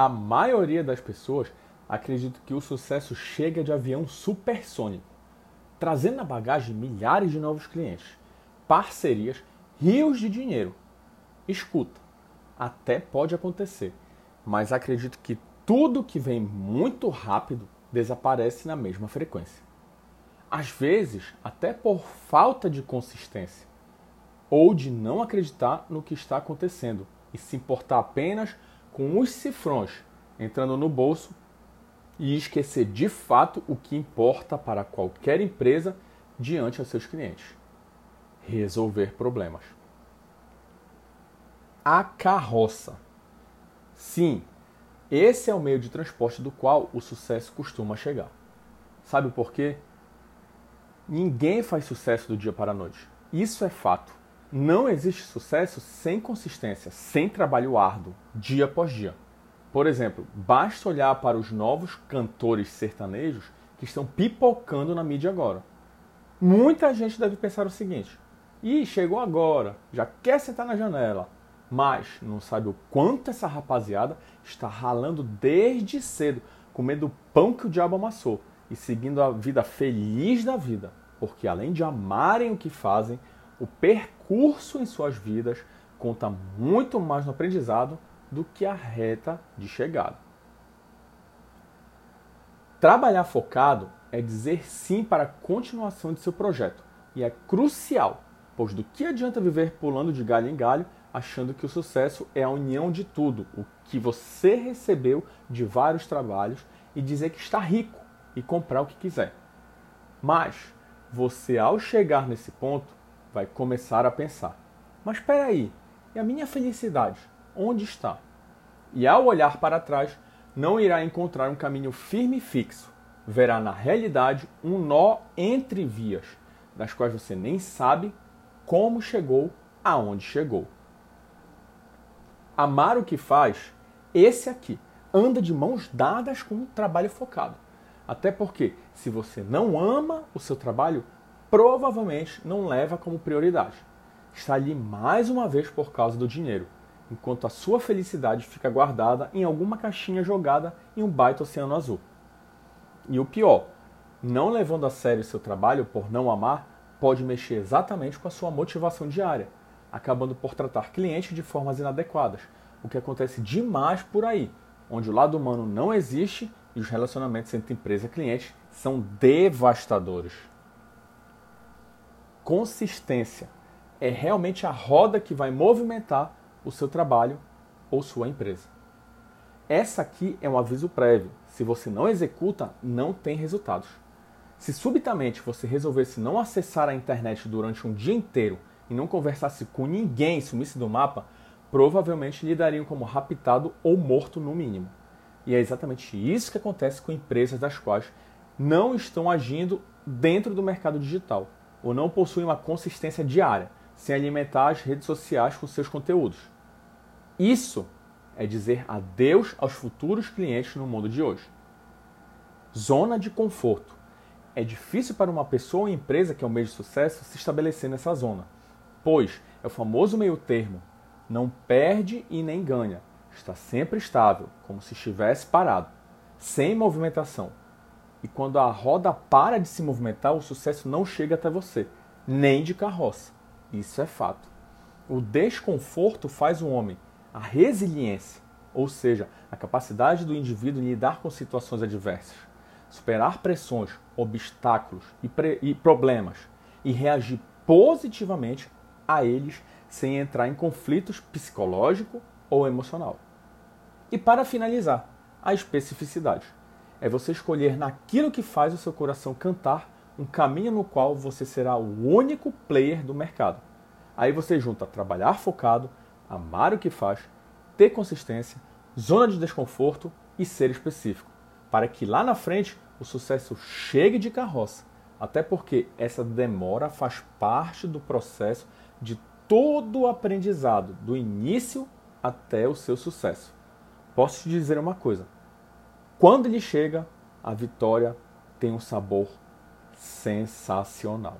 A maioria das pessoas acredita que o sucesso chega de avião supersônico, trazendo na bagagem milhares de novos clientes, parcerias, rios de dinheiro. Escuta, até pode acontecer, mas acredito que tudo que vem muito rápido desaparece na mesma frequência. Às vezes, até por falta de consistência ou de não acreditar no que está acontecendo e se importar apenas com os cifrões entrando no bolso e esquecer de fato o que importa para qualquer empresa diante dos seus clientes: resolver problemas. A carroça. Sim, esse é o meio de transporte do qual o sucesso costuma chegar. Sabe por quê? Ninguém faz sucesso do dia para a noite. Isso é fato. Não existe sucesso sem consistência, sem trabalho árduo, dia após dia. Por exemplo, basta olhar para os novos cantores sertanejos que estão pipocando na mídia agora. Muita gente deve pensar o seguinte: Ih, chegou agora, já quer sentar na janela. Mas não sabe o quanto essa rapaziada está ralando desde cedo, comendo o pão que o diabo amassou e seguindo a vida feliz da vida. Porque além de amarem o que fazem, o percurso em suas vidas conta muito mais no aprendizado do que a reta de chegada. Trabalhar focado é dizer sim para a continuação de seu projeto e é crucial, pois do que adianta viver pulando de galho em galho achando que o sucesso é a união de tudo, o que você recebeu de vários trabalhos e dizer que está rico e comprar o que quiser. Mas você, ao chegar nesse ponto, vai começar a pensar: mas espera aí, e a minha felicidade? Onde está? E ao olhar para trás, não irá encontrar um caminho firme e fixo. Verá na realidade um nó entre vias, das quais você nem sabe como chegou aonde chegou. Amar o que faz, esse aqui, anda de mãos dadas com um trabalho focado. Até porque, se você não ama o seu trabalho, provavelmente não leva como prioridade. Está ali mais uma vez por causa do dinheiro, enquanto a sua felicidade fica guardada em alguma caixinha jogada em um baita oceano azul. E o pior, não levando a sério seu trabalho por não amar, pode mexer exatamente com a sua motivação diária, acabando por tratar clientes de formas inadequadas, o que acontece demais por aí, onde o lado humano não existe e os relacionamentos entre empresa e cliente são devastadores consistência. É realmente a roda que vai movimentar o seu trabalho ou sua empresa. Essa aqui é um aviso prévio. Se você não executa, não tem resultados. Se subitamente você resolvesse não acessar a internet durante um dia inteiro e não conversasse com ninguém sumisse do mapa, provavelmente lhe dariam como raptado ou morto no mínimo. E é exatamente isso que acontece com empresas das quais não estão agindo dentro do mercado digital ou não possuem uma consistência diária, sem alimentar as redes sociais com seus conteúdos. Isso é dizer adeus aos futuros clientes no mundo de hoje. Zona de conforto. É difícil para uma pessoa ou empresa que de sucesso se estabelecer nessa zona, pois é o famoso meio termo. Não perde e nem ganha. Está sempre estável, como se estivesse parado, sem movimentação, e quando a roda para de se movimentar, o sucesso não chega até você, nem de carroça. Isso é fato. O desconforto faz o homem, a resiliência, ou seja, a capacidade do indivíduo em lidar com situações adversas, superar pressões, obstáculos e, e problemas e reagir positivamente a eles sem entrar em conflitos psicológico ou emocional. E para finalizar, a especificidade é você escolher naquilo que faz o seu coração cantar um caminho no qual você será o único player do mercado. Aí você junta trabalhar focado, amar o que faz, ter consistência, zona de desconforto e ser específico, para que lá na frente o sucesso chegue de carroça. Até porque essa demora faz parte do processo de todo o aprendizado, do início até o seu sucesso. Posso te dizer uma coisa: quando ele chega, a vitória tem um sabor sensacional.